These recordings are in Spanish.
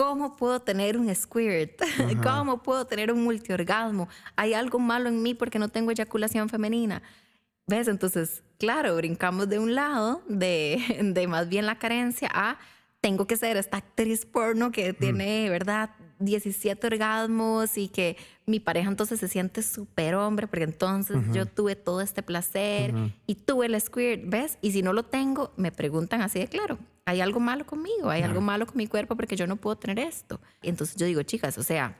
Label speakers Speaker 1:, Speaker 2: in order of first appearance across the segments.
Speaker 1: ¿cómo puedo tener un squirt? ¿Cómo puedo tener un multiorgasmo? ¿Hay algo malo en mí porque no tengo eyaculación femenina? ¿Ves? Entonces, claro, brincamos de un lado, de, de más bien la carencia, a tengo que ser esta actriz porno que tiene, ¿verdad? 17 orgasmos y que mi pareja entonces se siente súper hombre porque entonces yo tuve todo este placer y tuve el squirt, ¿ves? Y si no lo tengo, me preguntan así de claro, hay algo malo conmigo, hay algo malo con mi cuerpo porque yo no puedo tener esto. Y entonces yo digo, chicas, o sea,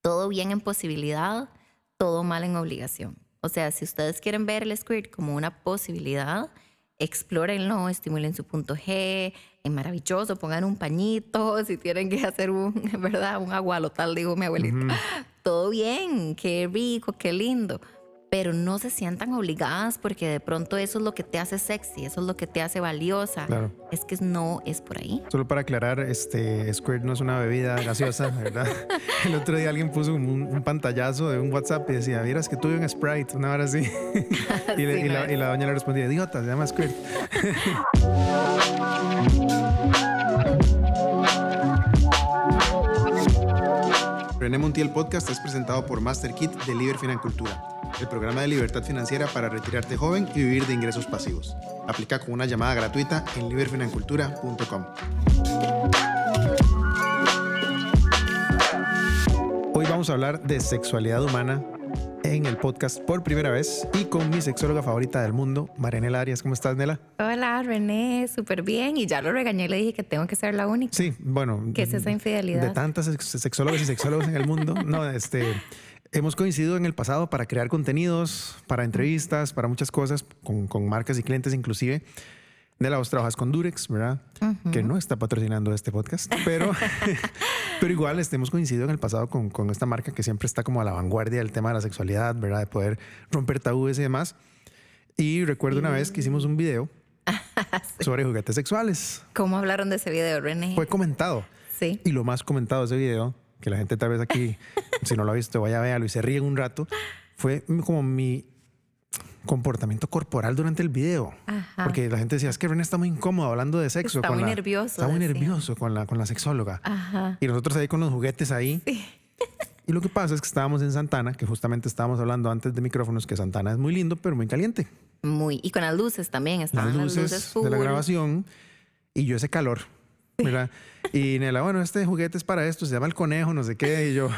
Speaker 1: todo bien en posibilidad, todo mal en obligación. O sea, si ustedes quieren ver el squirt como una posibilidad, explórenlo, estimulen su punto G, es maravilloso, pongan un pañito, si tienen que hacer un, ¿verdad? Un agualotal, digo mi abuelita. Todo bien, qué rico, qué lindo. Pero no se sientan obligadas porque de pronto eso es lo que te hace sexy, eso es lo que te hace valiosa. Claro. Es que no es por ahí.
Speaker 2: Solo para aclarar, este Squirt no es una bebida gaseosa, ¿verdad? El otro día alguien puso un, pantallazo de un WhatsApp y decía, miras que tuve un Sprite, una hora así. y, la, y, la, doña le respondía, idiota, se llama Squirt. René Montiel Podcast es presentado por Master Kit de Liber Financultura, el programa de libertad financiera para retirarte joven y vivir de ingresos pasivos. Aplica con una llamada gratuita en liberfinancultura.com. Hoy vamos a hablar de sexualidad humana en el podcast por primera vez y con mi sexóloga favorita del mundo, Marianela Arias. ¿Cómo estás, Nela?
Speaker 1: Hola, René, súper bien. Y ya lo regañé, le dije que tengo que ser la única.
Speaker 2: Sí, bueno.
Speaker 1: ¿Qué es esa infidelidad?
Speaker 2: De tantas sexólogas y sexólogos en el mundo. No, este. Hemos coincidido en el pasado para crear contenidos, para entrevistas, para muchas cosas, con, con marcas y clientes inclusive de la vos trabajas con Durex, ¿verdad? Que no está patrocinando este podcast, pero, pero igual este, hemos coincidido en el pasado con, con, esta marca que siempre está como a la vanguardia del tema de la sexualidad, ¿verdad? De poder romper tabúes y demás. Y recuerdo una vez que hicimos un video sobre juguetes sexuales.
Speaker 1: ¿Cómo hablaron de ese video, René?
Speaker 2: Fue comentado.
Speaker 1: Sí.
Speaker 2: Y lo más comentado de ese video, que la gente tal vez aquí, si no lo ha visto, vaya a verlo y se ríe un rato, fue como mi comportamiento corporal durante el video. Porque la gente decía, es que René está muy incómodo hablando de sexo.
Speaker 1: Está muy nervioso.
Speaker 2: Está muy nervioso con la, con la sexóloga. Y nosotros ahí con los juguetes ahí. Y lo que pasa es que estábamos en Santana, que justamente estábamos hablando antes de micrófonos, que Santana es muy lindo, pero muy caliente.
Speaker 1: Muy. Y con las luces también. Estaban las luces,
Speaker 2: de la grabación. Y yo ese calor. ¿verdad? y Nela, bueno, este juguete es para esto, se llama el conejo, no sé qué. Y yo,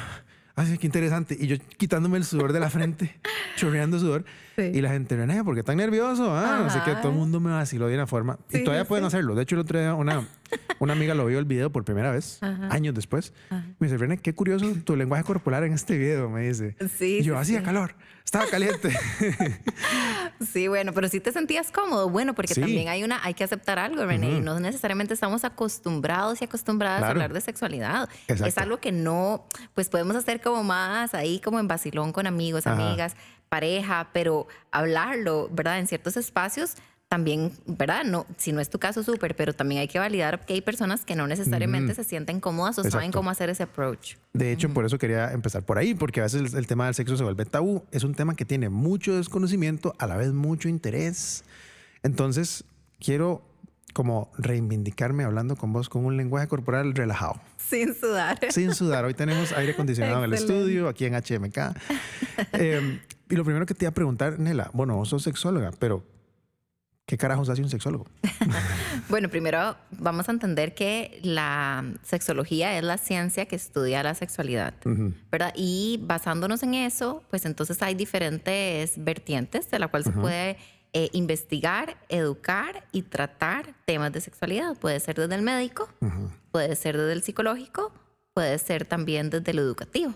Speaker 2: ay, qué interesante. Y yo quitándome el sudor de la frente, chorreando sudor. Y la gente, René, ¿por qué tan nervioso? Ah, no sé qué, todo el mundo me vaciló de una forma. y todavía pueden hacerlo. De hecho, el otro día una, una amiga lo vio el video por primera vez, años después. Me dice, René, qué curioso tu lenguaje corporal en este video, me dice.
Speaker 1: Sí.
Speaker 2: Y yo, hacía calor, estaba caliente.
Speaker 1: sí, bueno, pero si te sentías cómodo, bueno, porque también hay una, hay que aceptar algo, René. No necesariamente estamos acostumbrados y acostumbradas a hablar de sexualidad. Es algo que no, pues podemos hacer como más ahí, como en vacilón con amigos, amigas pareja, pero hablarlo, ¿verdad? En ciertos espacios también, ¿verdad? No, si no es tu caso, súper, pero también hay que validar que hay personas que no necesariamente se sienten cómodas o saben cómo hacer ese approach.
Speaker 2: De hecho, por eso quería empezar por ahí, porque a veces el, tema del sexo se vuelve tabú. Es un tema que tiene mucho desconocimiento, a la vez mucho interés. Entonces, quiero como reivindicarme hablando con vos con un lenguaje corporal relajado.
Speaker 1: Sin sudar.
Speaker 2: Sin sudar. Hoy tenemos aire acondicionado en el estudio, aquí en HMK. eh, y lo primero que te iba a preguntar, Nela, bueno, vos sos sexóloga, pero ¿qué carajos hace un sexólogo?
Speaker 1: bueno, primero vamos a entender que la sexología es la ciencia que estudia la sexualidad, ¿verdad? Y basándonos en eso, pues entonces hay diferentes vertientes de la cual se puede eh, investigar, educar y tratar temas de sexualidad. Puede ser desde el médico, puede ser desde el psicológico, puede ser también desde lo educativo.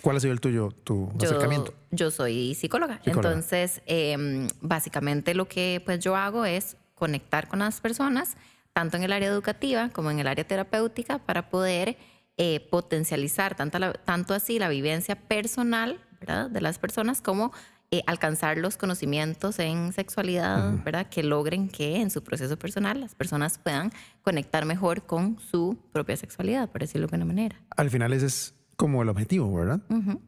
Speaker 2: ¿Cuál ha sido el tuyo, tu acercamiento?
Speaker 1: Yo soy psicóloga. Entonces, em, básicamente lo que pues yo hago es conectar con las personas, tanto en el área educativa como en el área terapéutica, para poder eh, potencializar tanto, tanto así la vivencia personal ¿verdad? de las personas como eh, alcanzar los conocimientos en sexualidad, ¿verdad? Que logren que en su proceso personal las personas puedan conectar mejor con su propia sexualidad, por decirlo de una manera.
Speaker 2: Al final ese es como el objetivo, ¿verdad?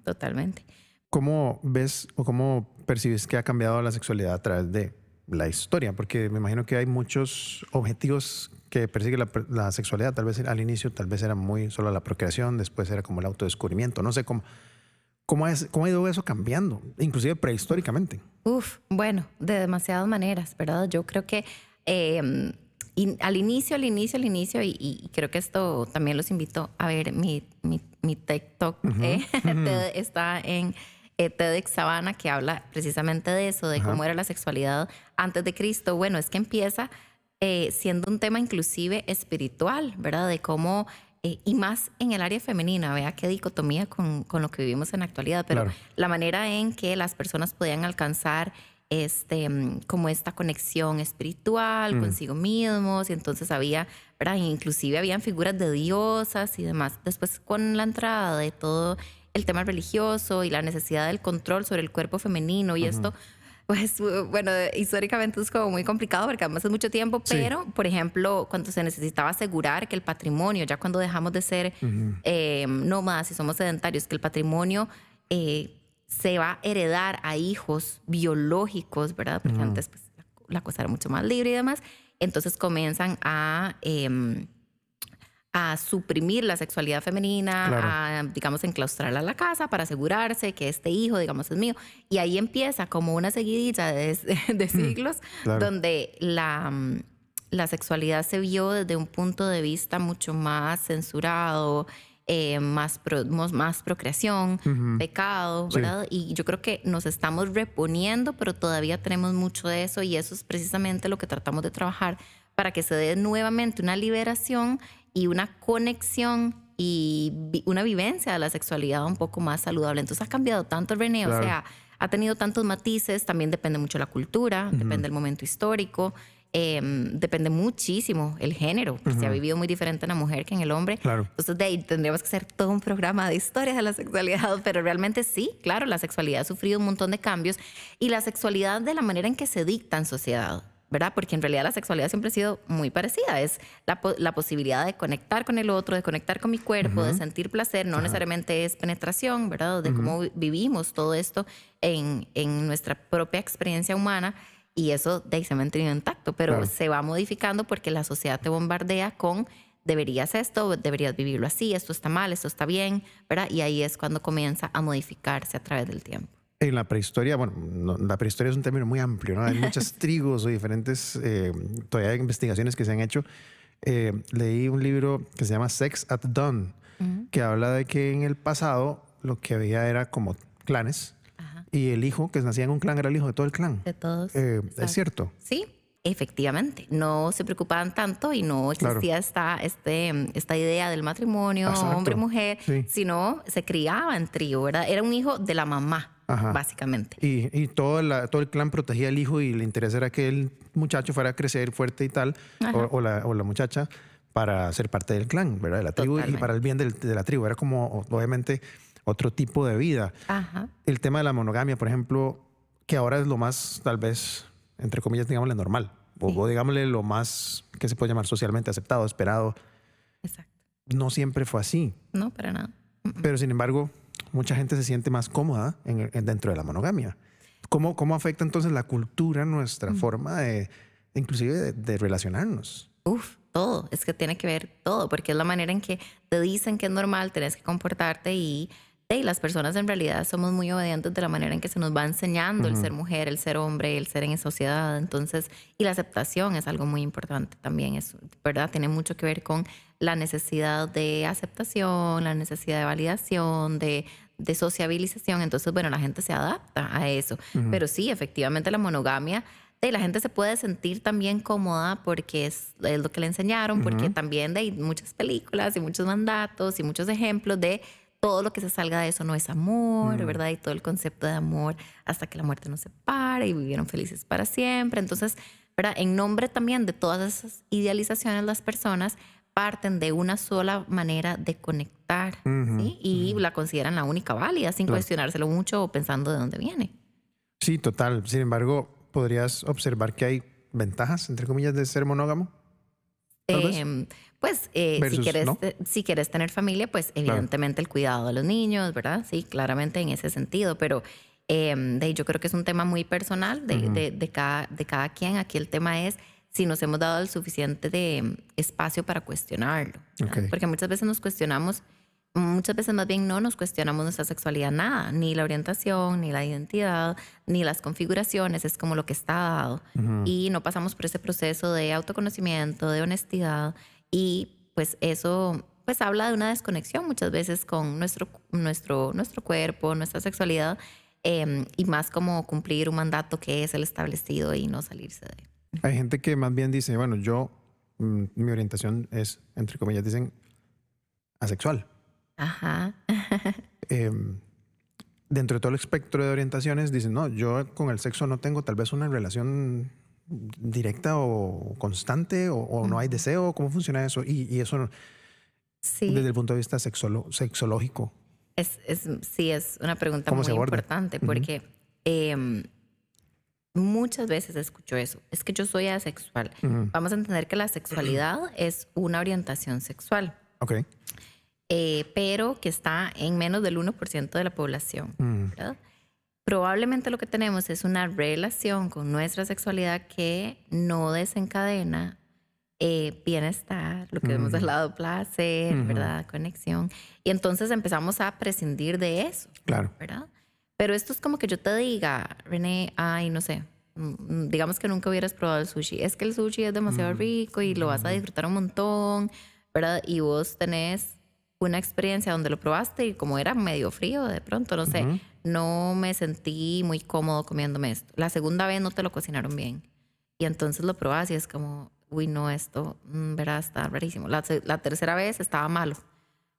Speaker 1: totalmente.
Speaker 2: ¿Cómo ves o cómo percibes que ha cambiado la sexualidad a través de la historia? Porque me imagino que hay muchos objetivos que persigue la, la, sexualidad. Tal vez al inicio, tal vez era muy solo la procreación, después era como el autodescubrimiento. No sé cómo, cómo, es, cómo ha ido eso cambiando, inclusive prehistóricamente.
Speaker 1: Uf, bueno, de demasiadas maneras, ¿verdad? Yo creo que em, al inicio, al inicio, al inicio, y, creo que esto también los invito a ver mi, mi, mi TikTok, eh, está en eh, TEDx Sabana, que habla precisamente de eso, de cómo era la sexualidad antes de Cristo. Bueno, es que empieza eh, siendo un tema inclusive espiritual, ¿verdad? De cómo, eh, y más en el área femenina, vea qué dicotomía con, con lo que vivimos en la actualidad, pero la manera en que las personas podían alcanzar este, mm, como esta conexión espiritual mm. consigo mismos, y entonces había, ¿verdad? Inclusive habían figuras de diosas y demás. Después con la entrada de todo el tema religioso y la necesidad del control sobre el cuerpo femenino y esto, pues bueno, históricamente es como muy complicado porque además es mucho tiempo, pero por ejemplo, cuando se necesitaba asegurar que el patrimonio, ya cuando dejamos de ser eh, nómadas y somos sedentarios, que el patrimonio eh, se va a heredar a hijos biológicos, ¿verdad? Porque antes pues, la cosa era mucho más libre y demás, entonces comienzan a... Em, a suprimir la sexualidad femenina, a, digamos, enclaustrarla a la casa para asegurarse que este hijo, digamos, es mío. Y ahí empieza como una seguidilla de, de siglos donde la, la sexualidad se vio desde un punto de vista mucho más censurado, eh, más, más procreación, pecado, ¿verdad? Y yo creo que nos estamos reponiendo, pero todavía tenemos mucho de eso y eso es precisamente lo que tratamos de trabajar para que se dé nuevamente una liberación y una conexión y una vivencia de la sexualidad un poco más saludable. Entonces ha cambiado tanto René, o sea, ha tenido tantos matices, también depende mucho de la cultura, depende del momento histórico. Em, depende muchísimo el género, porque se ha vivido muy diferente en la mujer que en el hombre.
Speaker 2: Claro.
Speaker 1: Entonces, de ahí tendríamos que hacer todo un programa de historias de la sexualidad, pero realmente sí, claro, la sexualidad ha sufrido un montón de cambios y la sexualidad de la manera en que se dicta en sociedad. ¿verdad? Porque en realidad la sexualidad siempre ha sido muy parecida. Es la, la posibilidad de conectar con el otro, de conectar con mi cuerpo, de sentir placer. No necesariamente es penetración, ¿verdad? De cómo vivimos todo esto en, en, nuestra propia experiencia humana. Y eso de ahí se ha mantenido intacto, pero se va modificando porque la sociedad te bombardea con deberías esto, deberías vivirlo así, esto está mal, esto está bien, ¿verdad? Y ahí es cuando comienza a modificarse a través del tiempo.
Speaker 2: En la prehistoria, bueno, la prehistoria es un término muy amplio, ¿no? Hay muchas tribus o diferentes, eh, todavía hay investigaciones que se han hecho. Eh, leí un libro que se llama Sex at Dawn, que habla de que en el pasado lo que había era como clanes y el hijo que nacía en un clan era el hijo de todo el clan.
Speaker 1: De todos.
Speaker 2: Eh, ¿Es cierto?
Speaker 1: Sí, efectivamente. No se preocupaban tanto y no existía esta, este, esta idea del matrimonio hombre-mujer, sino se criaba en trío, ¿verdad? Era un hijo de la mamá básicamente.
Speaker 2: Y, y todo, todo el clan protegía al hijo y le interés era que el muchacho fuera a crecer fuerte y tal, o, la, o, la, muchacha, para ser parte del clan, ¿verdad? De la tribu y para el bien de la tribu. Era como, obviamente, otro tipo de vida. El tema de la monogamia, por ejemplo, que ahora es lo más, tal vez, entre comillas, digámosle normal, o, digámosle lo más que se puede llamar socialmente aceptado, esperado.
Speaker 1: Exacto.
Speaker 2: No siempre fue así.
Speaker 1: No, para nada.
Speaker 2: Pero sin embargo, mucha gente se siente más cómoda en, dentro de la monogamia. ¿Cómo, ¿Cómo afecta entonces la cultura nuestra mm. forma de, inclusive, de, relacionarnos?
Speaker 1: Uf, todo. Es que tiene que ver todo, porque es la manera en que te dicen que es normal, tenés que comportarte y y las personas en realidad somos muy obedientes de la manera en que se nos va enseñando el ser mujer, el ser hombre, el ser en sociedad. Entonces, y la aceptación es algo muy importante también, es verdad, tiene mucho que ver con la necesidad de aceptación, la necesidad de validación, de, de sociabilización. Entonces, bueno, la gente se adapta a eso. Pero sí, efectivamente la monogamia la gente se puede sentir también cómoda porque es, lo que le enseñaron, porque también hay muchas películas y muchos mandatos y muchos ejemplos de todo lo que se salga de eso no es amor, mm. ¿verdad? Y todo el concepto de amor hasta que la muerte nos separe y vivieron felices para siempre. Entonces, ¿verdad? En nombre también de todas esas idealizaciones, las personas parten de una sola manera de conectar ¿sí? y la consideran la única válida sin cuestionárselo mucho o pensando de dónde viene.
Speaker 2: Sí, total. Sin embargo, podrías observar que hay ventajas, entre comillas, de ser monógamo.
Speaker 1: Eh, pues eh, si, quieres, si quieres tener familia, pues evidentemente el cuidado de los niños, ¿verdad? Sí, claramente en ese sentido, pero eh, de, yo creo que es un tema muy personal de, de, cada, de cada quien. Aquí el tema es si nos hemos dado el suficiente de espacio para cuestionarlo. ¿verdad?
Speaker 2: Ok.
Speaker 1: Porque muchas veces nos cuestionamos, muchas veces más bien no nos cuestionamos nuestra sexualidad, nada, ni la orientación, ni la identidad, ni las configuraciones, es como lo que está dado. Y no pasamos por ese proceso de autoconocimiento, de honestidad, y pues eso pues habla de una desconexión muchas veces con nuestro, nuestro, nuestro cuerpo, nuestra sexualidad, eh, y más como cumplir un mandato que es el establecido y no salirse de él.
Speaker 2: Hay gente que más bien dice, bueno, yo, mm, mi orientación es, entre comillas, dicen, asexual.
Speaker 1: Ajá.
Speaker 2: Em, dentro de todo el espectro de orientaciones, dicen, no, yo con el sexo no tengo tal vez una relación directa o constante o, o no hay deseo, ¿cómo funciona eso? Y, y eso
Speaker 1: Sí.
Speaker 2: desde el punto de vista sexolo- sexológico.
Speaker 1: Es, es, sí, es una pregunta
Speaker 2: ¿Cómo
Speaker 1: muy importante porque em, muchas veces escucho eso. Es que yo soy asexual. Vamos a entender que la sexualidad es una orientación sexual,
Speaker 2: Ok.
Speaker 1: eh, pero que está en menos del 1% de la población. ¿verdad? Probablemente lo que tenemos es una relación con nuestra sexualidad que no desencadena eh, bienestar, lo que hemos
Speaker 2: Ujú.
Speaker 1: hablado, placer,
Speaker 2: Ujú.
Speaker 1: ¿verdad? Conexión. Y entonces empezamos a prescindir de eso,
Speaker 2: claro.
Speaker 1: ¿verdad? Pero esto es como que yo te diga, René, ay, no sé, mm, digamos que nunca hubieras probado el sushi. Es que el sushi es demasiado
Speaker 2: Mm.
Speaker 1: rico y lo vas a disfrutar un montón, ¿verdad? Y vos tenés una experiencia donde lo probaste y como era medio frío de pronto, no sé. No me sentí muy cómodo comiéndome esto. La segunda vez no te lo cocinaron bien. Y entonces lo probas y es como, uy, no, esto, mm, verá, está rarísimo. La, la tercera vez estaba malo.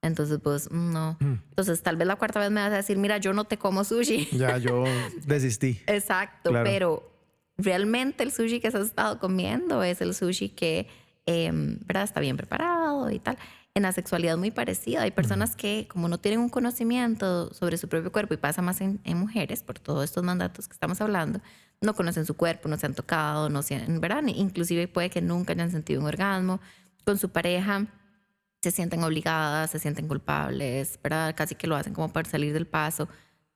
Speaker 1: Entonces, pues, mm, no.
Speaker 2: Mm.
Speaker 1: Entonces, tal vez la cuarta vez me vas a decir, mira, yo no te como sushi.
Speaker 2: Ya yo desistí.
Speaker 1: Exacto,
Speaker 2: Claro.
Speaker 1: pero realmente el sushi que has estado comiendo es el sushi que em, ¿verdad? está bien preparado y tal. En la sexualidad muy parecida. Hay personas que como no tienen un conocimiento sobre su propio cuerpo y pasa más en, en mujeres por todos estos mandatos que estamos hablando, no conocen su cuerpo, no se han tocado, no se, ¿verdad? Inclusive puede que nunca hayan sentido un orgasmo con su pareja se sienten obligadas, se sienten culpables, ¿verdad? Casi que lo hacen como para salir del paso.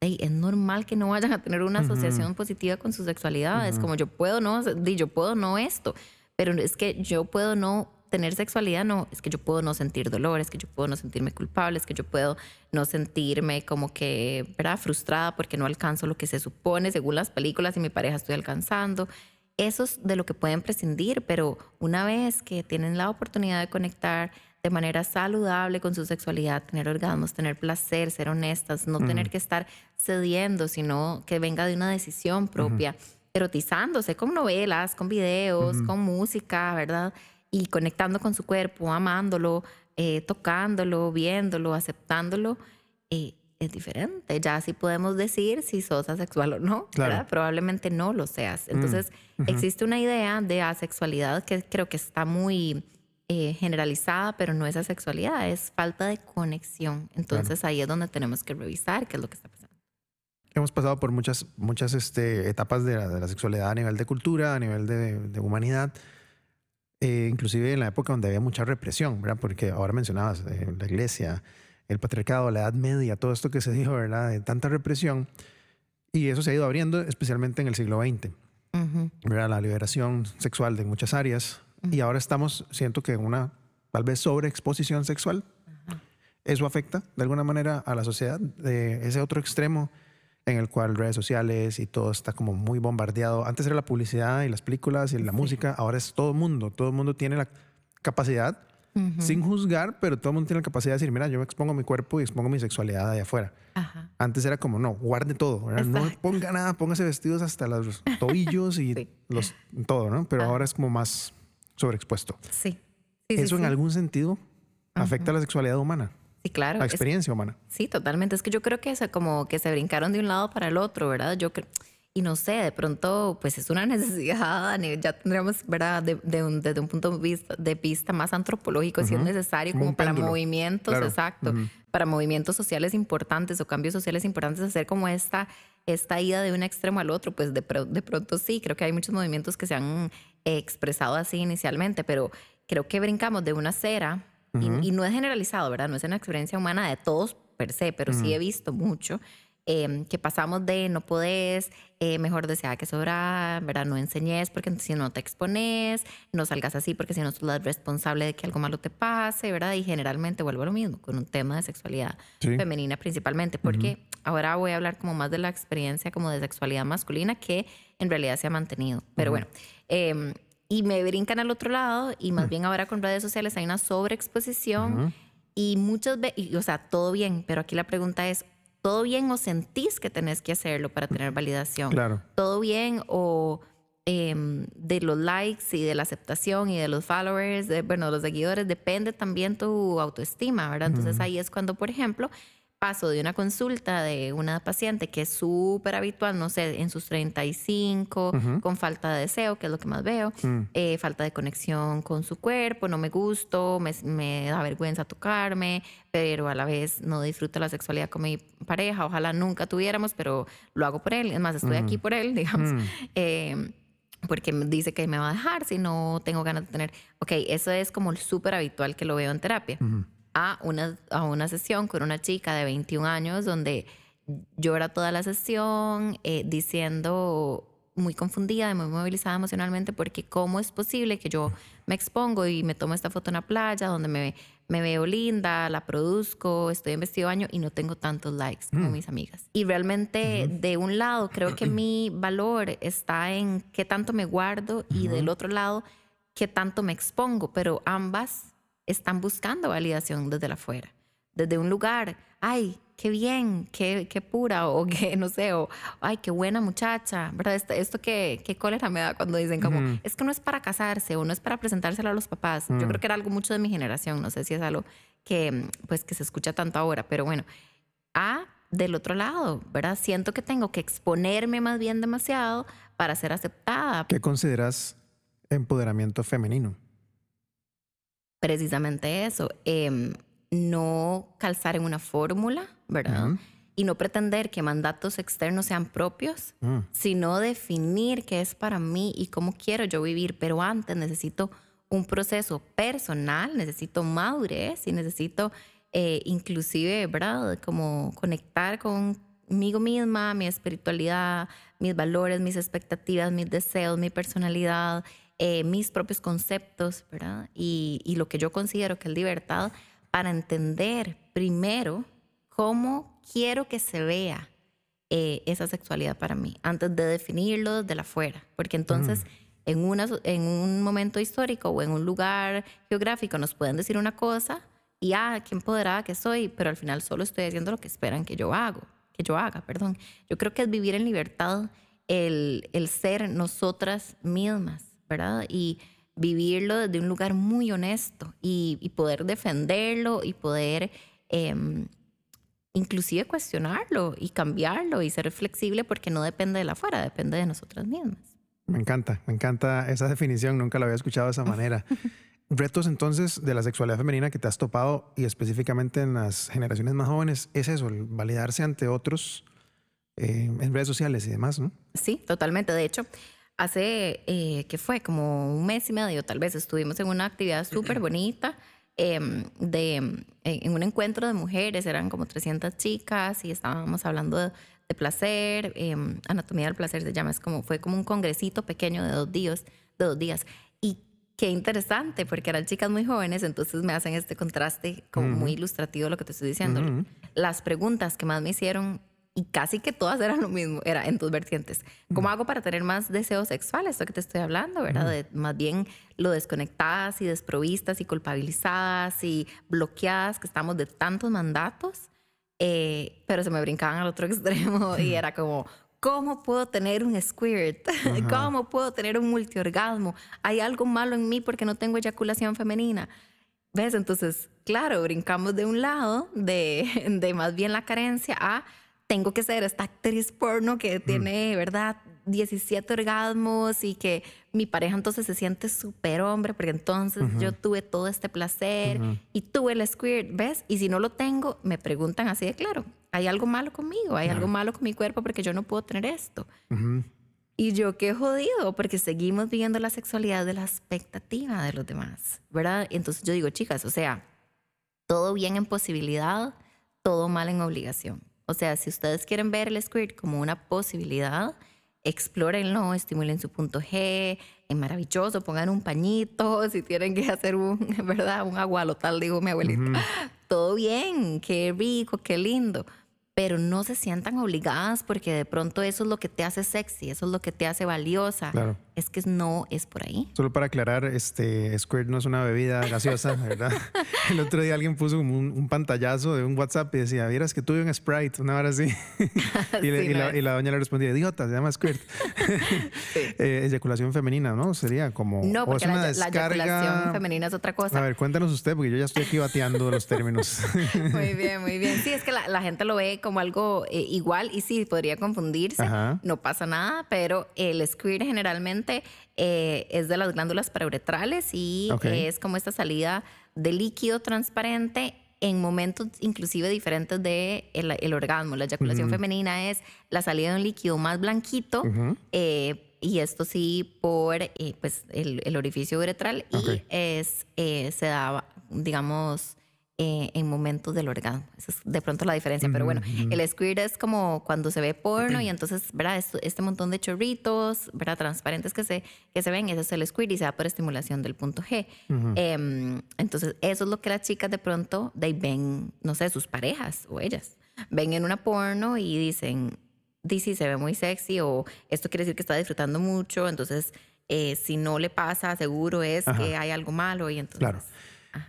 Speaker 1: Ey, es normal que no vayan a tener una asociación positiva con su sexualidad. Es como yo puedo no, yo puedo no esto, pero es que yo puedo no tener sexualidad, no, es que yo puedo no sentir dolor, es que yo puedo no sentirme culpable, es que yo puedo no sentirme como que, ¿verdad? Frustrada porque no alcanzo lo que se supone según las películas y mi pareja estoy alcanzando. Eso es de lo que pueden prescindir, pero una vez que tienen la oportunidad de conectar de manera saludable con su sexualidad, tener orgasmos, tener placer, ser honestas, no tener que estar cediendo, sino que venga de una decisión propia, erotizándose con novelas, con videos, con música, ¿verdad? Y conectando con su cuerpo, amándolo, eh, tocándolo, viéndolo, aceptándolo, eh, es diferente. Ya sí podemos decir si sos asexual o no,
Speaker 2: Claro.
Speaker 1: ¿verdad? Probablemente no lo seas. Entonces, existe una idea de asexualidad que creo que está muy eh, generalizada, pero no es asexualidad, es falta de conexión. Entonces, ahí es donde tenemos que revisar qué es lo que está pasando.
Speaker 2: Hemos pasado por muchas, muchas este, etapas de la, de la sexualidad a nivel de cultura, a nivel de, de humanidad, eh, inclusive en la época donde había mucha represión, ¿verdad? Porque ahora mencionabas eh, la iglesia, el patriarcado, la Edad Media, todo esto que se dijo, ¿verdad? De tanta represión. Y eso se ha ido abriendo, especialmente en el siglo XX. ¿verdad? La liberación sexual de muchas áreas. Y ahora estamos, siento que una tal vez sobreexposición sexual. Eso afecta de alguna manera a la sociedad, de ese otro extremo en el cual redes sociales y todo está como muy bombardeado. Antes era la publicidad y las películas y la música, ahora es todo el mundo. Todo el mundo tiene la capacidad, sin juzgar, pero todo el mundo tiene la capacidad de decir, mira, yo expongo mi cuerpo y expongo mi sexualidad allá afuera.
Speaker 1: Ajá.
Speaker 2: Antes era como, no, guarde todo, no ponga nada, póngase vestidos hasta los tobillos y
Speaker 1: Sí.
Speaker 2: los, todo, ¿no? Pero ahora es como más sobreexpuesto.
Speaker 1: Sí. Sí, sí,
Speaker 2: ¿Eso en
Speaker 1: sí.
Speaker 2: algún sentido afecta a la sexualidad humana,
Speaker 1: Sí, claro.
Speaker 2: la
Speaker 1: Es-
Speaker 2: experiencia humana?
Speaker 1: Sí, totalmente. Es que yo creo que se, como que se brincaron de un lado para el otro, ¿verdad? Yo creo, y no sé, de pronto, pues es una necesidad, ya tendríamos, ¿verdad? De, de un, desde un punto de vista, de vista más antropológico, si es necesario,
Speaker 2: Como
Speaker 1: como, para
Speaker 2: péndulo.
Speaker 1: movimientos,
Speaker 2: Claro.
Speaker 1: exacto, para movimientos sociales importantes o cambios sociales importantes, hacer como esta, esta ida de un extremo al otro, pues de, de pronto sí, creo que hay muchos movimientos que se han eh, expresado así inicialmente, pero creo que brincamos de una cera, y- y, no es generalizado, ¿verdad? No es una experiencia humana de todos per se, pero sí he visto mucho em, que pasamos de no podés, eh, mejor deseada que sobrar, ¿verdad? No enseñes porque si no te expones, no salgas así porque si no sos la responsable de que algo malo te pase, ¿verdad? Y generalmente vuelvo a lo mismo, con un tema de sexualidad femenina principalmente, porque ahora voy a hablar como más de la experiencia como de sexualidad masculina que en realidad se ha mantenido. Pero bueno, eh, y me brincan al otro lado y más bien ahora con redes sociales hay una sobreexposición y muchas veces, o sea, todo bien, pero aquí la pregunta es, ¿todo bien o sentís que tenés que hacerlo para tener validación?
Speaker 2: Claro.
Speaker 1: ¿Todo bien o em, de los likes y de la aceptación y de los followers, de, bueno, de los seguidores, depende también tu autoestima, ¿verdad? Entonces ahí es cuando, por ejemplo, paso de una consulta de una paciente que es súper habitual, no sé, en sus 35, con falta de deseo, que es lo que más veo,
Speaker 2: mm.
Speaker 1: eh, falta de conexión con su cuerpo, no me gusto, me, da vergüenza tocarme, pero a la vez no disfruto la sexualidad con mi pareja, ojalá nunca tuviéramos, pero lo hago por él, es más, estoy aquí por él, digamos.
Speaker 2: Mm.
Speaker 1: Eh, porque me dice que me va a dejar si no tengo ganas de tener. Ok, eso es como súper habitual que lo veo en terapia a una, a una sesión con una chica de 21 años donde llora toda la sesión eh, diciendo muy confundida, muy movilizada emocionalmente, porque cómo es posible que yo me expongo y me tomo esta foto en la playa donde me, me veo linda, la produzco, estoy en vestido de baño y no tengo tantos likes como mm. mis amigas. Y realmente de un lado creo que mi valor está en qué tanto me guardo y del otro lado qué tanto me expongo, pero ambas están buscando validación desde afuera, desde un lugar, ay, qué bien, qué, qué pura, o qué, no sé, o ay, qué buena muchacha, ¿verdad? Esto, esto qué, qué cólera me da cuando dicen como, es que no es para casarse o no es para presentárselo a los papás. Yo creo que era algo mucho de mi generación, no sé si es algo que, pues, que se escucha tanto ahora, pero bueno, a del otro lado, ¿verdad? Siento que tengo que exponerme más bien demasiado para ser aceptada.
Speaker 2: ¿Qué consideras empoderamiento femenino?
Speaker 1: Precisamente eso, em, no calzar en una fórmula, ¿verdad? Y no pretender que mandatos externos sean propios,
Speaker 2: mm.
Speaker 1: sino definir qué es para mí y cómo quiero yo vivir. Pero antes necesito un proceso personal, necesito madurez y necesito eh, inclusive, ¿verdad? Como conectar conmigo misma, mi espiritualidad, mis valores, mis expectativas, mis deseos, mi personalidad eh, mis propios conceptos, ¿verdad? Y, y, lo que yo considero que es libertad para entender primero cómo quiero que se vea eh, esa sexualidad para mí, antes de definirlo desde la afuera, porque entonces... Mm. En, una, en un momento histórico o en un lugar geográfico nos pueden decir una cosa y, ah, qué empoderada que soy, pero al final solo estoy haciendo lo que esperan que yo hago, que yo haga, perdón. Yo creo que es vivir en libertad el, el ser nosotras mismas, ¿verdad? Y vivirlo desde un lugar muy honesto y, poder defenderlo y poder em, inclusive cuestionarlo y cambiarlo y ser flexible porque no depende de la afuera, depende de nosotras mismas.
Speaker 2: Me encanta, me encanta esa definición, nunca la había escuchado de esa manera. Retos entonces de la sexualidad femenina que te has topado y específicamente en las generaciones más jóvenes es eso, el validarse ante otros eh, en redes sociales y demás, ¿no?
Speaker 1: Sí, totalmente. De hecho, hace, eh, que fue como un mes y medio tal vez, estuvimos en una actividad súper bonita. Em, de, en un encuentro de mujeres, eran como 300 chicas y estábamos hablando de, placer, em, anatomía del placer se llama, es como, fue como un congresito pequeño de dos días, de dos días. Y qué interesante, porque eran chicas muy jóvenes, entonces me hacen este contraste como muy ilustrativo de lo que te estoy diciendo. Las preguntas que más me hicieron y casi que todas eran lo mismo, era en tus vertientes. ¿Cómo hago para tener más deseos sexuales? Esto que te estoy hablando, ¿verdad? De más bien lo desconectadas y desprovistas y culpabilizadas y bloqueadas que estamos de tantos mandatos, eh, pero se me brincaban al otro extremo y era como, ¿cómo puedo tener un squirt? ¿Cómo puedo tener un multiorgasmo? ¿Hay algo malo en mí porque no tengo eyaculación femenina? ¿Ves? Entonces, claro, brincamos de un lado de, de más bien la carencia a tengo que ser esta actriz porno que mm. tiene, ¿verdad? 17 orgasmos y que mi pareja entonces se siente súper hombre porque entonces yo tuve todo este placer y tuve el squirt, ¿ves? Y si no lo tengo, me preguntan así de claro, hay algo malo conmigo, hay algo malo con mi cuerpo porque yo no puedo tener esto. Y yo qué jodido, porque seguimos viviendo la sexualidad de la expectativa de los demás, ¿verdad? Entonces yo digo, chicas, o sea, todo bien en posibilidad, todo mal en obligación. O sea, si ustedes quieren ver el squirt como una posibilidad, explórenlo, estimulen su punto G, es maravilloso, pongan un pañito, si tienen que hacer un, ¿verdad? Un agualotal, digo mi abuelita. Todo bien, qué rico, qué lindo pero no se sientan obligadas porque de pronto eso es lo que te hace sexy, eso es lo que te hace valiosa.
Speaker 2: Claro.
Speaker 1: Es que no es por ahí.
Speaker 2: Solo para aclarar, este Squirt no es una bebida gaseosa, ¿verdad? El otro día alguien puso un, pantallazo de un WhatsApp y decía, vieras que tuve un Sprite, una hora así. y, la, doña le respondía, idiota, se llama Squirt. Eh, eyaculación femenina, ¿no? Sería como...
Speaker 1: No, porque la, eyaculación femenina es otra cosa.
Speaker 2: A ver, cuéntanos usted, porque yo ya estoy aquí bateando los términos.
Speaker 1: muy bien, muy bien. Sí, es que la, gente lo ve como algo eh, igual y sí, podría confundirse. No pasa nada, pero el squirt generalmente eh, es de las glándulas parauretrales y es como esta salida de líquido transparente en momentos inclusive diferentes de el, orgasmo. La eyaculación femenina es la salida de un líquido más blanquito eh, y esto sí por pues el, orificio uretral y es, se da, digamos, eh, en momentos del orgasmo. Esa es de pronto la diferencia. Pero bueno, el squirt es como cuando se ve porno y entonces, ¿verdad? Este, montón de chorritos, ¿verdad? Transparentes que se, que se ven, ese es el squirt y se da por estimulación del punto G. Em, entonces, eso es lo que las chicas de pronto de ven, no sé, sus parejas o ellas, ven en una porno y dicen, dice, se ve muy sexy o esto quiere decir que está disfrutando mucho, entonces... Eh, si no le pasa, seguro es que hay algo malo y entonces...
Speaker 2: Claro.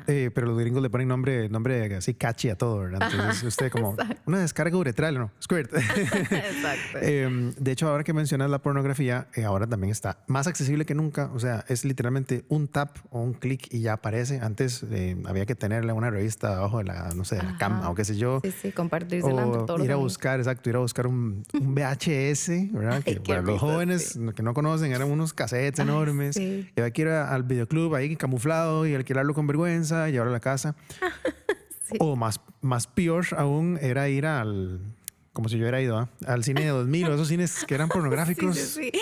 Speaker 2: Eh, pero los gringos le ponen nombre, nombre así catchy a todo, ¿verdad? Entonces usted como una descarga uretral, ¿no? Squirt. Exacto. Em, de hecho, ahora que mencionas la pornografía, eh, ahora también está más accesible que nunca. O sea, es literalmente un tap o un clic y ya aparece. Antes eh, había que tenerle una revista abajo de la, no sé, de la cama o qué sé yo.
Speaker 1: Sí, sí, compartírsela
Speaker 2: o Ir a buscar, exacto, ir a buscar un, un VHS, ¿verdad? Que para los jóvenes que no conocen eran unos cassettes enormes. Y había que ir al videoclub ahí camuflado y alquilarlo con vergüenza y llevarlo a la casa. O más, más peor aún era ir al, como si yo hubiera ido ¿ah? al cine de 2000 o esos cines que eran pornográficos
Speaker 1: sí,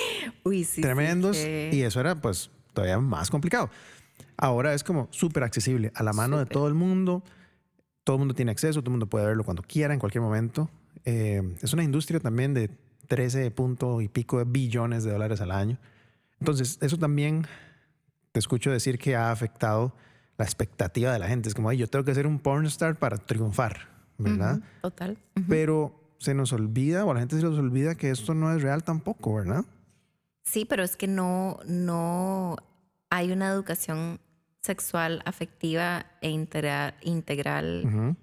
Speaker 1: Uy,
Speaker 2: tremendos y eso era pues todavía más complicado. Ahora es como súper accesible, a la mano de todo el mundo, todo el mundo tiene acceso, todo el mundo puede verlo cuando quiera, en cualquier momento. Eh, es una industria también de 13 punto y pico de billones de dólares al año. Entonces, eso también te escucho decir que ha afectado la expectativa de la gente. Es como, yo tengo que ser un pornstar para triunfar, ¿verdad?
Speaker 1: total.
Speaker 2: Pero se nos olvida, o a la gente se nos olvida que esto no es real tampoco, ¿verdad?
Speaker 1: Sí, pero es que no, no hay una educación sexual, afectiva e integral, integral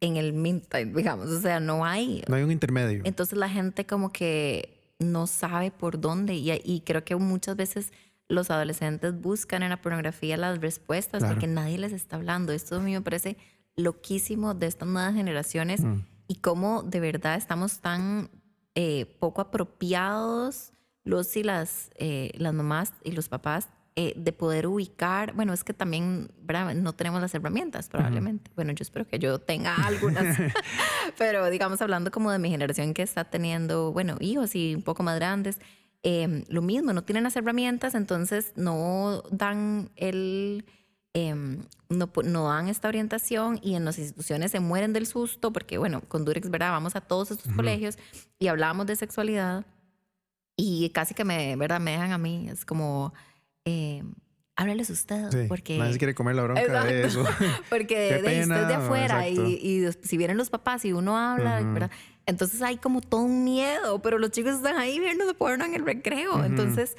Speaker 1: en el meantime, digamos. O sea, no hay.
Speaker 2: No hay un intermedio.
Speaker 1: Entonces la gente como que no sabe por dónde y, y creo que muchas veces los adolescentes buscan en la pornografía las respuestas porque nadie les está hablando. Esto a mí me parece loquísimo de estas nuevas generaciones mm. y cómo de verdad estamos tan eh, poco apropiados los y las, eh, las mamás y los papás eh, de poder ubicar, bueno, es que también no tenemos las herramientas probablemente. Bueno, yo espero que yo tenga algunas, pero digamos hablando como de mi generación que está teniendo, bueno, hijos y un poco más grandes, Em, lo mismo, no tienen las herramientas, entonces no dan el... Em, no, no, dan esta orientación y en las instituciones se mueren del susto porque, bueno, con Durex, ¿verdad? Vamos a todos estos colegios y hablamos de sexualidad y casi que me, ¿verdad? Me dejan a mí, es como, eh, háblales usted, porque...
Speaker 2: Nadie quiere comer la bronca de eso.
Speaker 1: porque de, de, de afuera y, y, si vienen los papás y uno habla, ¿verdad? Entonces hay como todo un miedo, pero los chicos están ahí viendo de porno en el recreo. Entonces,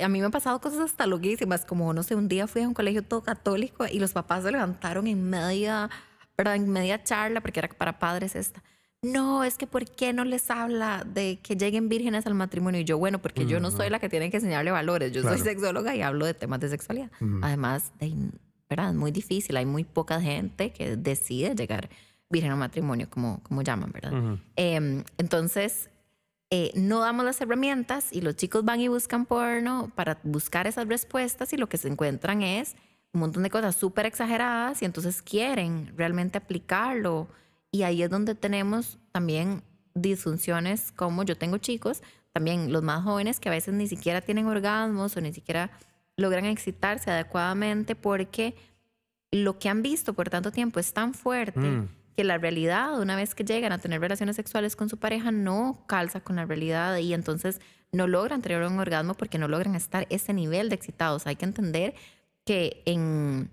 Speaker 1: a mí me han pasado cosas hasta loquísimas, como no sé, un día fui a un colegio todo católico y los papás se levantaron en media, ¿verdad? En media charla, porque era para padres esta. No, es que ¿por qué no les habla de que lleguen vírgenes al matrimonio? Y yo, bueno, porque yo no soy la que tiene que enseñarle valores. Yo soy sexóloga y hablo de temas de sexualidad. Además, ¿verdad? Es muy difícil. Hay muy poca gente que decide llegar virgen o matrimonio, como, como llaman, ¿verdad? Em, entonces, eh, no damos las herramientas y los chicos van y buscan porno para buscar esas respuestas y lo que se encuentran es un montón de cosas súper exageradas y entonces quieren realmente aplicarlo. Y ahí es donde tenemos también disfunciones como yo tengo chicos, también los más jóvenes que a veces ni siquiera tienen orgasmos o ni siquiera logran excitarse adecuadamente porque lo que han visto por tanto tiempo es tan fuerte. Mm que la realidad, una vez que llegan a tener relaciones sexuales con su pareja, no calza con la realidad y entonces no logran tener un orgasmo porque no logran estar ese nivel de excitados. Hay que entender que en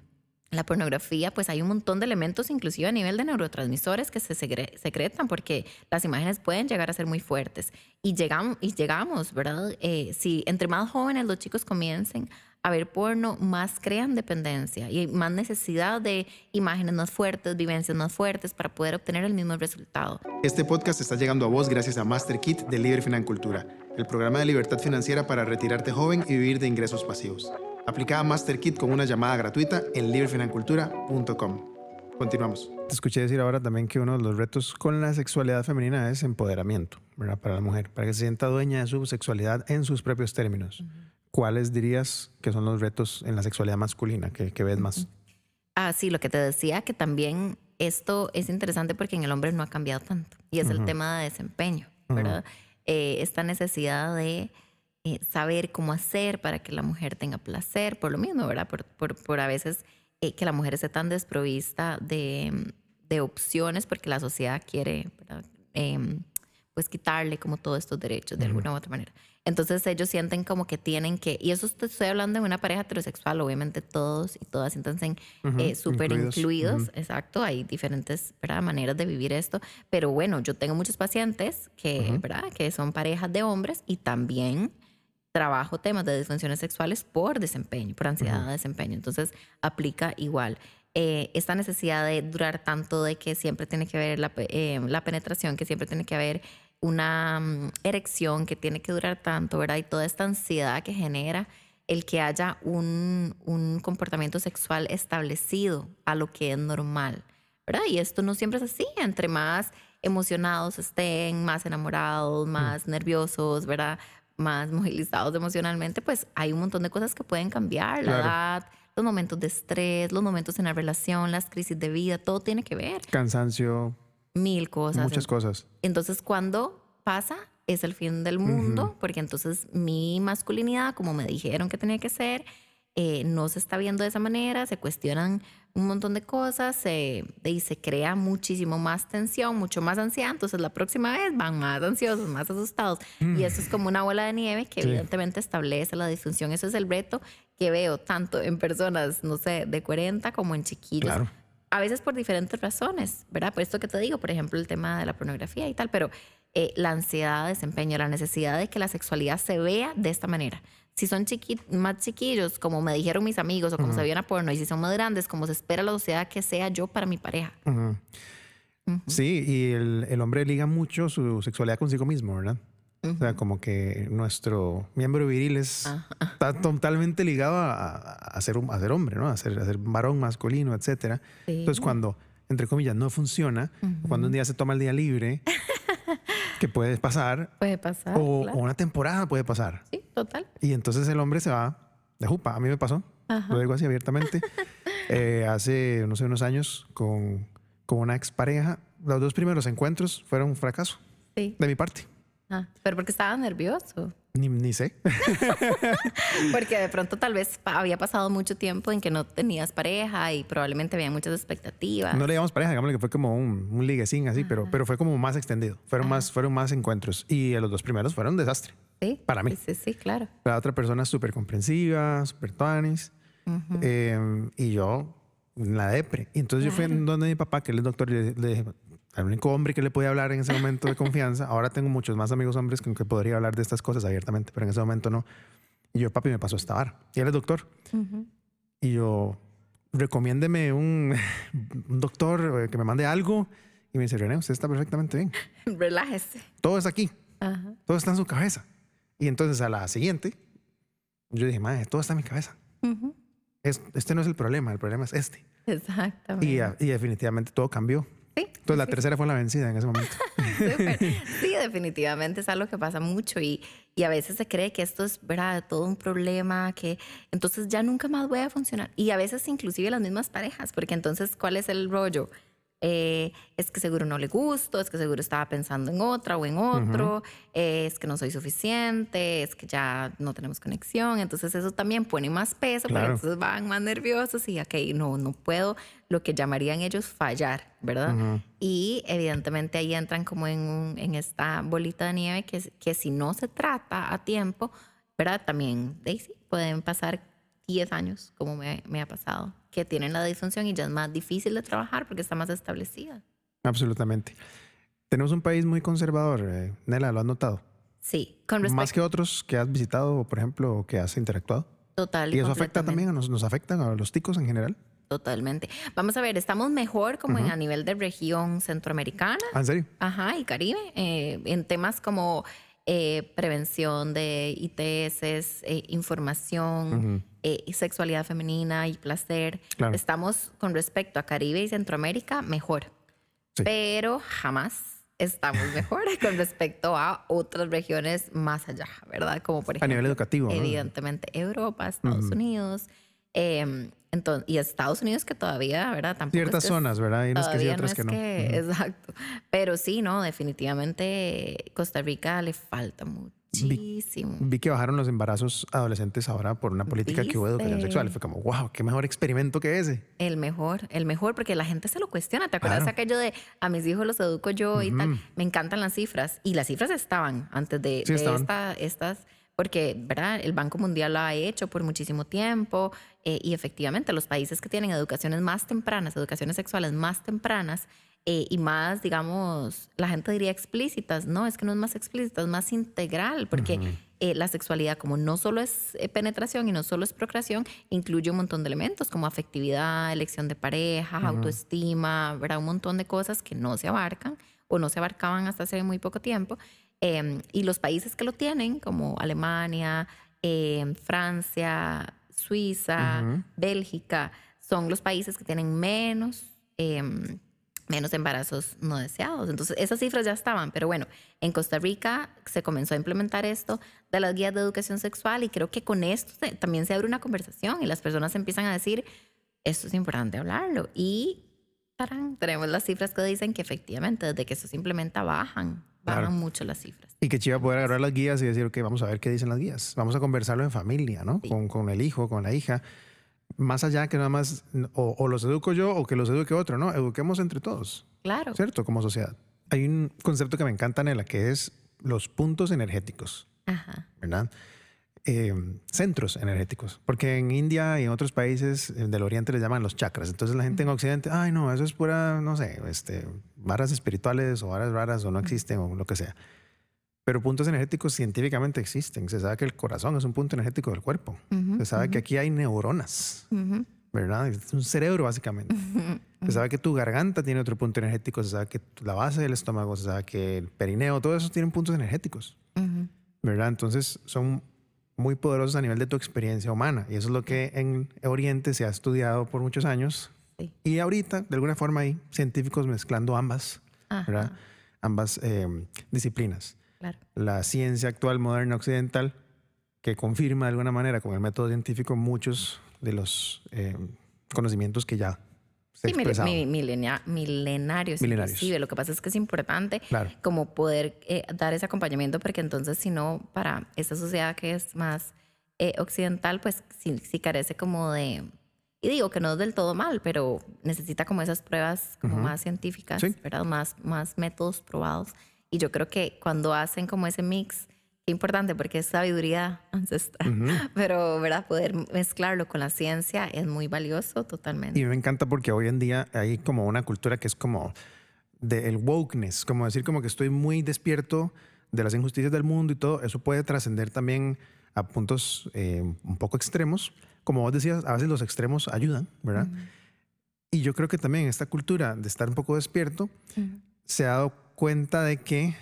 Speaker 1: la pornografía, pues hay un montón de elementos, inclusive a nivel de neurotransmisores, que se secretan porque las imágenes pueden llegar a ser muy fuertes. Y llegamos, y llegamos ¿verdad? Eh, si entre más jóvenes los chicos comiencen a ver porno, más crean dependencia y más necesidad de imágenes más fuertes, vivencias más fuertes para poder obtener el mismo resultado.
Speaker 2: Este podcast está llegando a vos gracias a Master Kit de Libre Financultura, el programa de libertad financiera para retirarte joven y vivir de ingresos pasivos. Aplica a Master Kit con una llamada gratuita en librefinancultura.com. Continuamos. Te escuché decir ahora también que uno de los retos con la sexualidad femenina es empoderamiento ¿verdad? para la mujer, para que se sienta dueña de su sexualidad en sus propios términos. ¿Cuáles dirías que son los retos en la sexualidad masculina que, ves más?
Speaker 1: Ah, sí, lo que te decía, que también esto es interesante porque en el hombre no ha cambiado tanto y es el tema de desempeño, ¿verdad? Eh, esta necesidad de eh, saber cómo hacer para que la mujer tenga placer, por lo mismo, ¿verdad? Por, por, por a veces eh, que la mujer esté tan desprovista de, de, opciones porque la sociedad quiere, ¿verdad? Em, pues quitarle como todos estos derechos de alguna u otra manera. Entonces ellos sienten como que tienen que, y eso estoy hablando de una pareja heterosexual, obviamente todos y todas siéntanse eh, súper incluidos, exacto, hay diferentes maneras de vivir esto, pero bueno, yo tengo muchos pacientes que, ¿verdad? que son parejas de hombres y también trabajo temas de disfunciones sexuales por desempeño, por ansiedad de desempeño, entonces aplica igual. Eh, esta necesidad de durar tanto, de que siempre tiene que haber la, eh, la penetración, que siempre tiene que haber una mm, erección que tiene que durar tanto, ¿verdad? Y toda esta ansiedad que genera el que haya un, un, comportamiento sexual establecido a lo que es normal, ¿verdad? Y esto no siempre es así, entre más emocionados estén, más enamorados, mm. más nerviosos, ¿verdad? Más movilizados emocionalmente, pues hay un montón de cosas que pueden cambiar, la edad, los momentos de estrés, los momentos en la relación, las crisis de vida, todo tiene que ver.
Speaker 2: Cansancio,
Speaker 1: mil cosas.
Speaker 2: Muchas cosas.
Speaker 1: Entonces, cuando pasa, es el fin del mundo, porque entonces mi masculinidad, como me dijeron que tenía que ser, eh, no se está viendo de esa manera, se cuestionan un montón de cosas se, y se crea muchísimo más tensión, mucho más ansiedad. Entonces la próxima vez van más ansiosos, más asustados. Y eso es como una bola de nieve que evidentemente establece la disfunción. Eso es el reto que veo tanto en personas, no sé, de 40 como en chiquillos. Claro a veces por diferentes razones, ¿verdad? Por esto que te digo, por ejemplo, el tema de la pornografía y tal, pero eh, la ansiedad de desempeño, la necesidad de que la sexualidad se vea de esta manera. Si son más chiquillos, como me dijeron mis amigos, o como se veían a porno, y si son más grandes, como se espera la sociedad que sea yo para mi pareja.
Speaker 2: Sí, y el, el, hombre liga mucho su sexualidad consigo mismo, ¿verdad? O sea, como que nuestro miembro viril es, ah. está totalmente ligado a, a, ser, a ser hombre, ¿no? A ser, a ser varón masculino, etcétera. Entonces, cuando, entre comillas, no funciona, cuando un día se toma el día libre, que puede pasar.
Speaker 1: Puede pasar.
Speaker 2: O, una temporada puede pasar.
Speaker 1: Sí, total.
Speaker 2: Y entonces el hombre se va de jupa. A mí me pasó. Lo digo así abiertamente. Eh, hace, no sé, unos años con, con una expareja. Los dos primeros encuentros fueron un fracaso. Sí. De mi parte.
Speaker 1: Ah, pero porque estaba nervioso.
Speaker 2: Ni, ni sé.
Speaker 1: porque de pronto tal vez había pasado mucho tiempo en que no tenías pareja y probablemente había muchas expectativas.
Speaker 2: No le llamamos pareja, digámosle que fue como un, un liguecín así, pero, pero fue como más extendido. Fueron más, fueron más encuentros. Y los dos primeros fueron un desastre.
Speaker 1: Sí.
Speaker 2: Para mí.
Speaker 1: Sí, sí, claro.
Speaker 2: La otra persona súper comprensiva, súper tuanis. Em, y yo la depre. Y entonces yo fui donde mi papá, que él es doctor, y le, le dije, el único hombre que le podía hablar en ese momento de confianza. Ahora tengo muchos más amigos hombres con que podría hablar de estas cosas abiertamente, pero en ese momento no. Y yo, papi, me pasó esta vara. Y él es doctor. Y yo, recomiéndeme un, un, doctor eh, que me mande algo. Y me dice, René, usted está perfectamente bien.
Speaker 1: Relájese.
Speaker 2: Todo es aquí. Todo está en su cabeza. Y entonces a la siguiente, yo dije, madre, todo está en mi cabeza. este no es el problema, el problema es este.
Speaker 1: Exactamente.
Speaker 2: Y, y definitivamente todo cambió. Entonces la tercera fue la vencida en ese momento.
Speaker 1: sí, definitivamente es algo que pasa mucho y, y, a veces se cree que esto es ¿verdad? todo un problema, que entonces ya nunca más voy a funcionar. Y a veces inclusive las mismas parejas, porque entonces ¿cuál es el rollo? Eh, es que seguro no le gusto, es que seguro estaba pensando en otra o en otro, eh, es que no soy suficiente, es que ya no tenemos conexión. Entonces eso también pone más peso, pero entonces van más nerviosos y, ok, no, no puedo lo que llamarían ellos fallar, ¿verdad? Y evidentemente ahí entran como en, en esta bolita de nieve que, que si no se trata a tiempo, ¿verdad? También, Daisy, pueden pasar 10 años, como me, me ha pasado que tienen la disfunción y ya es más difícil de trabajar porque está más establecida.
Speaker 2: Absolutamente. Tenemos un país muy conservador, eh, Nela, ¿lo has notado?
Speaker 1: Sí,
Speaker 2: con respecto... Más que otros que has visitado, por ejemplo, o que has interactuado.
Speaker 1: Total.
Speaker 2: ¿Y eso afecta también, nos, nos afectan a los ticos en general?
Speaker 1: Totalmente. Vamos a ver, estamos mejor como a nivel de región centroamericana.
Speaker 2: ¿Ah, ¿En serio?
Speaker 1: Ajá, y Caribe, eh, en temas como eh, prevención de ITS, eh, información, eh, sexualidad femenina y placer. Estamos con respecto a Caribe y Centroamérica mejor, pero jamás estamos mejor con respecto a otras regiones más allá, ¿verdad? Como por ejemplo,
Speaker 2: a nivel educativo.
Speaker 1: Evidentemente, Europa, Estados Unidos. Entonces, y Estados Unidos que todavía, ¿verdad?
Speaker 2: Tampoco Ciertas zonas, ¿verdad? Hay unas que sí, otras que no.
Speaker 1: Exacto. Pero sí, ¿no? Definitivamente Costa Rica le falta muchísimo.
Speaker 2: Vi, que bajaron los embarazos adolescentes ahora por una política que hubo de educación sexual. Fue como, wow, qué mejor experimento que ese.
Speaker 1: El mejor, el mejor, porque la gente se lo cuestiona. ¿Te acuerdas aquello de a mis hijos los educo yo y tal? Me encantan las cifras. Y las cifras estaban antes de, esta, estas porque ¿verdad? el Banco Mundial lo ha hecho por muchísimo tiempo eh, y efectivamente los países que tienen educaciones más tempranas, educaciones sexuales más tempranas eh, y más, digamos, la gente diría explícitas, no, es que no es más explícita, es más integral, porque eh, la sexualidad como no solo es penetración y no solo es procreación, incluye un montón de elementos como afectividad, elección de pareja, autoestima, ¿verdad? un montón de cosas que no se abarcan o no se abarcaban hasta hace muy poco tiempo Em, y los países que lo tienen, como Alemania, em, Francia, Suiza, Bélgica, son los países que tienen menos, em, menos embarazos no deseados. Entonces, esas cifras ya estaban, pero bueno, en Costa Rica se comenzó a implementar esto de las guías de educación sexual y creo que con esto también se abre una conversación y las personas empiezan a decir, esto es importante hablarlo. Y tenemos las cifras que dicen que efectivamente desde que eso se implementa bajan bajan mucho las cifras.
Speaker 2: Y que chiva poder agarrar las guías y decir, ok, vamos a ver qué dicen las guías. Vamos a conversarlo en familia, ¿no? Con, con, el hijo, con la hija. Más allá que nada más, o, los educo yo o que los eduque otro, ¿no? Eduquemos entre todos.
Speaker 1: Claro.
Speaker 2: ¿Cierto? Como sociedad. Hay un concepto que me encanta, Nela, que es los puntos energéticos. Ajá. ¿Verdad? Eh, centros energéticos, porque en India y en otros países eh, del Oriente les llaman los chakras. Entonces la gente en Occidente, ay no, eso es pura, no sé, este, varas espirituales o varas raras o no existen o lo que sea. Pero puntos energéticos científicamente existen. Se sabe que el corazón es un punto energético del cuerpo. Se sabe que aquí hay neuronas, ¿verdad? Es un cerebro básicamente. Se sabe que tu garganta tiene otro punto energético. Se sabe que la base del estómago, se sabe que el perineo, todo eso tienen puntos energéticos, ¿verdad? Entonces son muy poderosos a nivel de tu experiencia humana. Y eso es lo que en Oriente se ha estudiado por muchos años. Y ahorita, de alguna forma, hay científicos mezclando ambas, ¿verdad? ambas eh, disciplinas. La ciencia actual, moderna, occidental, que confirma de alguna manera con el método científico muchos de los eh, conocimientos que ya
Speaker 1: Sí, milenarios, milenarios, Inclusive. Lo que pasa es que es importante como poder eh, dar ese acompañamiento porque entonces si no, para esta sociedad que es más eh, occidental, pues sí, carece como de... Y digo que no es del todo mal, pero necesita como esas pruebas como más científicas, ¿verdad? Más, más métodos probados. Y yo creo que cuando hacen como ese mix importante porque es sabiduría ancestral, pero ¿verdad? poder mezclarlo con la ciencia es muy valioso totalmente.
Speaker 2: Y me encanta porque hoy en día hay como una cultura que es como del wokeness, como decir como que estoy muy despierto de las injusticias del mundo y todo, eso puede trascender también a puntos eh, un poco extremos. Como vos decías, a veces los extremos ayudan, ¿verdad? Y yo creo que también esta cultura de estar un poco despierto se ha dado cuenta de que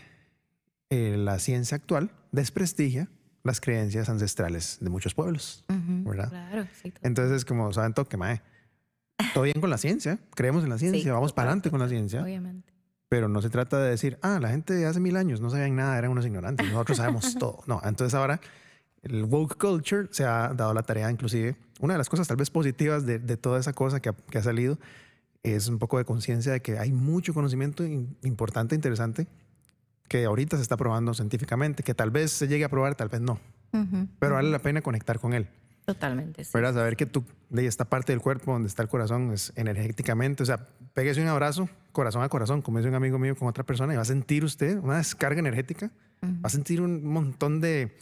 Speaker 2: eh, la ciencia actual desprestigia las creencias ancestrales de muchos pueblos, ¿verdad? Claro, sí, Entonces, como saben, toque, mae. Todo bien con la ciencia, creemos en la ciencia, vamos para adelante con la ciencia. Obviamente. Pero no se trata de decir, ah, la gente de hace mil años no sabían nada, eran unos ignorantes, nosotros sabemos todo. No, entonces ahora el woke culture se ha dado la tarea, inclusive, una de las cosas tal vez positivas de, toda esa cosa que ha, que ha, salido es un poco de conciencia de que hay mucho conocimiento importante, interesante, que ahorita se está probando científicamente, que tal vez se llegue a probar, tal vez no. Pero vale la pena conectar con él.
Speaker 1: Totalmente. Sí.
Speaker 2: Para saber que tú, de esta parte del cuerpo donde está el corazón, es energéticamente, o sea, pégese un abrazo, corazón a corazón, como dice un amigo mío con otra persona, y va a sentir usted una descarga energética, va a sentir un montón de,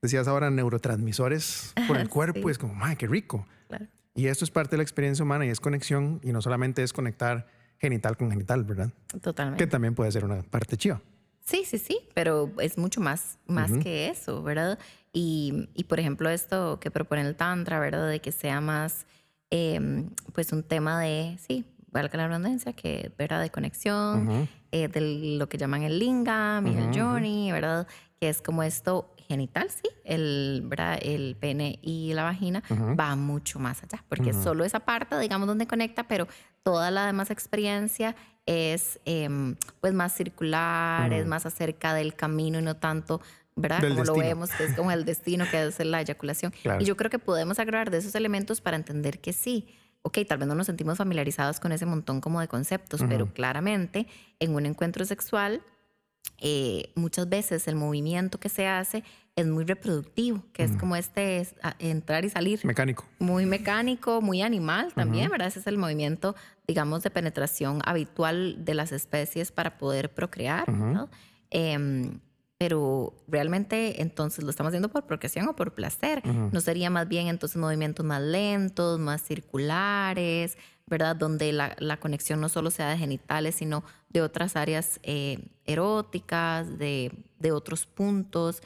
Speaker 2: decías ahora, neurotransmisores por el cuerpo, y es como, ¡ay, qué rico! Claro. Y esto es parte de la experiencia humana y es conexión, y no solamente es conectar genital con genital, ¿verdad?
Speaker 1: Totalmente.
Speaker 2: Que también puede ser una parte chiva.
Speaker 1: Sí, sí, sí, pero es mucho más, más que eso, ¿verdad? Y, y, por ejemplo, esto que propone el Tantra, ¿verdad? De que sea más, em, pues, un tema de, sí, valga la redundancia, que, ¿verdad? De conexión, eh, de lo que llaman el lingam y el journey, ¿verdad? Que es como esto genital, sí, el, ¿verdad? el pene y la vagina va mucho más allá, porque solo esa parte, digamos, donde conecta, pero toda la demás experiencia es em, pues más circular, es más acerca del camino y no tanto, ¿verdad? como lo vemos, que es como el destino, que es la eyaculación. Y yo creo que podemos agregar de esos elementos para entender que sí, ok, tal vez no nos sentimos familiarizados con ese montón como de conceptos, pero claramente en un encuentro sexual eh, muchas veces el movimiento que se hace es muy reproductivo, que es como este entrar y salir.
Speaker 2: Mecánico.
Speaker 1: Muy mecánico, muy animal también, ¿verdad? Ese es el movimiento, digamos, de penetración habitual de las especies para poder procrear, ¿no? Em, pero realmente entonces lo estamos haciendo por procreación o por placer. No sería más bien entonces movimientos más lentos, más circulares, ¿verdad? Donde la, la, conexión no solo sea de genitales, sino de otras áreas eh, eróticas, de, de, otros puntos.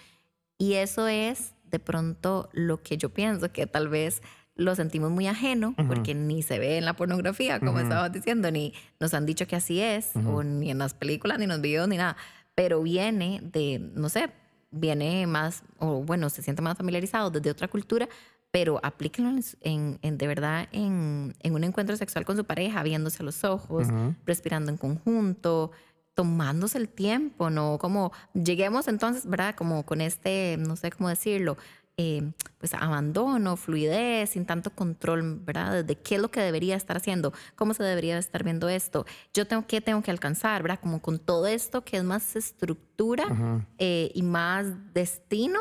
Speaker 1: Y eso es de pronto lo que yo pienso, que tal vez lo sentimos muy ajeno, porque ni se ve en la pornografía, como estabas diciendo, ni nos han dicho que así es, o ni en las películas, ni en los videos, ni nada. Pero viene de, no sé, viene más, o bueno, se siente más familiarizado desde otra cultura, pero aplíquenlo en, en, de verdad en, en, un encuentro sexual con su pareja, viéndose a los ojos, respirando en conjunto, tomándose el tiempo, ¿no? Como lleguemos entonces, ¿verdad? Como con este, no sé cómo decirlo, eh, pues abandono, fluidez, sin tanto control, ¿verdad? De qué es lo que debería estar haciendo, cómo se debería estar viendo esto, yo tengo qué tengo que alcanzar, ¿verdad? Como con todo esto que es más estructura eh, y más destino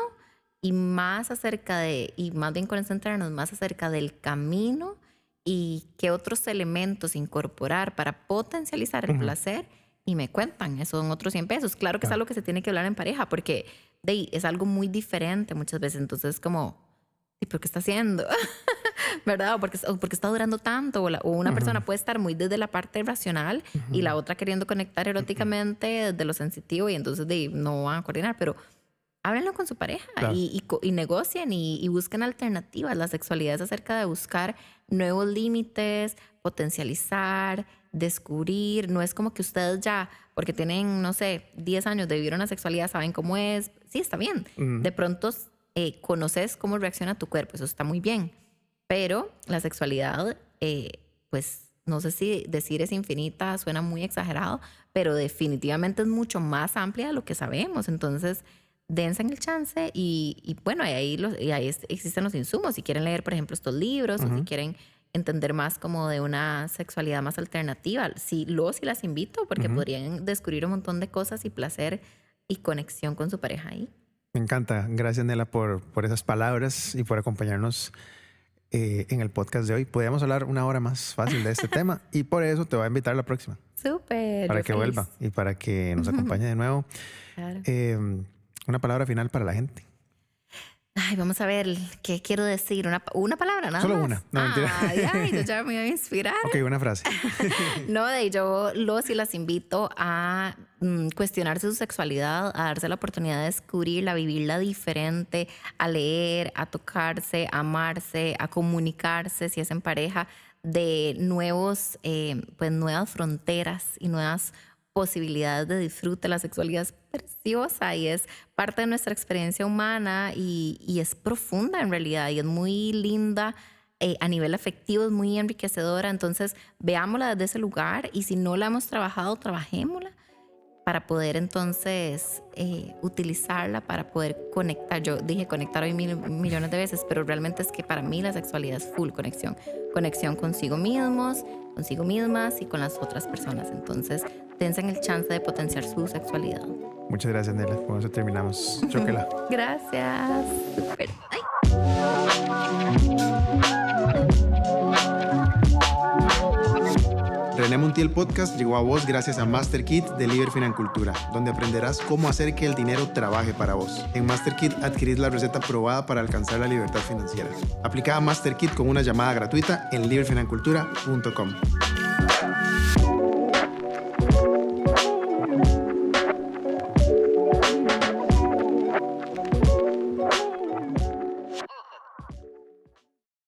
Speaker 1: y más acerca de, y más bien concentrarnos más acerca del camino y qué otros elementos incorporar para potencializar el placer y me cuentan, eso son otros 100 pesos. Claro que es algo que se tiene que hablar en pareja porque de, es algo muy diferente muchas veces, entonces como, ¿y por qué está haciendo? ¿Verdad? O porque, porque está durando tanto. O, una persona puede estar muy desde la parte racional y la otra queriendo conectar eróticamente desde lo sensitivo y entonces de, no van a coordinar, pero háblenlo con su pareja y, y, negocien y, busquen alternativas. La sexualidad es acerca de buscar nuevos límites, potencializar, descubrir. No es como que ustedes ya, porque tienen, no sé, 10 años de vivir una sexualidad, saben cómo es. Sí, está bien. De pronto eh, conoces cómo reacciona tu cuerpo, eso está muy bien. Pero la sexualidad, eh, pues no sé si decir es infinita suena muy exagerado, pero definitivamente es mucho más amplia de lo que sabemos. Entonces, dense en el chance y, bueno, ahí, los, ahí existen los insumos. Si quieren leer, por ejemplo, estos libros o si quieren entender más como de una sexualidad más alternativa, sí, los y las invito porque podrían descubrir un montón de cosas y placer y conexión con su pareja ahí.
Speaker 2: Me encanta. Gracias, Nela, por, por esas palabras y por acompañarnos eh, en el podcast de hoy. Podríamos hablar una hora más fácil de este tema y por eso te voy a invitar a la próxima.
Speaker 1: Súper.
Speaker 2: Para que vuelva y para que nos acompañe de nuevo. Claro. Em, una palabra final para la gente.
Speaker 1: Ay, vamos a ver, ¿qué quiero decir? Una, una palabra, nada
Speaker 2: Solo
Speaker 1: una.
Speaker 2: No, mentira.
Speaker 1: Ay, yo ya me voy a inspirar.
Speaker 2: Ok, una frase.
Speaker 1: no, de yo los y las invito a mm, cuestionarse su sexualidad, a darse la oportunidad de descubrirla, a vivirla diferente, a leer, a tocarse, a amarse, a comunicarse, si es en pareja, de nuevos, eh, pues nuevas fronteras y nuevas posibilidades de disfrute. La sexualidad es preciosa y es parte de nuestra experiencia humana y, es profunda en realidad y es muy linda. Eh, a nivel afectivo es muy enriquecedora, entonces veámosla desde ese lugar y si no la hemos trabajado, trabajémosla para poder entonces eh, utilizarla, para poder conectar. Yo dije conectar hoy mil millones de veces, pero realmente es que para mí la sexualidad es full conexión. Conexión consigo mismos, consigo mismas y con las otras personas. Entonces, dense el chance de potenciar su sexualidad.
Speaker 2: Muchas gracias, Nela. Con eso terminamos. Chóquela.
Speaker 1: gracias.
Speaker 2: René Montiel Podcast llegó a vos gracias a MasterKit de Liber Financultura, donde aprenderás cómo hacer que el dinero trabaje para vos. En MasterKit adquirís la receta probada para alcanzar la libertad financiera. Aplica a MasterKit con una llamada gratuita en liberfinancultura.com.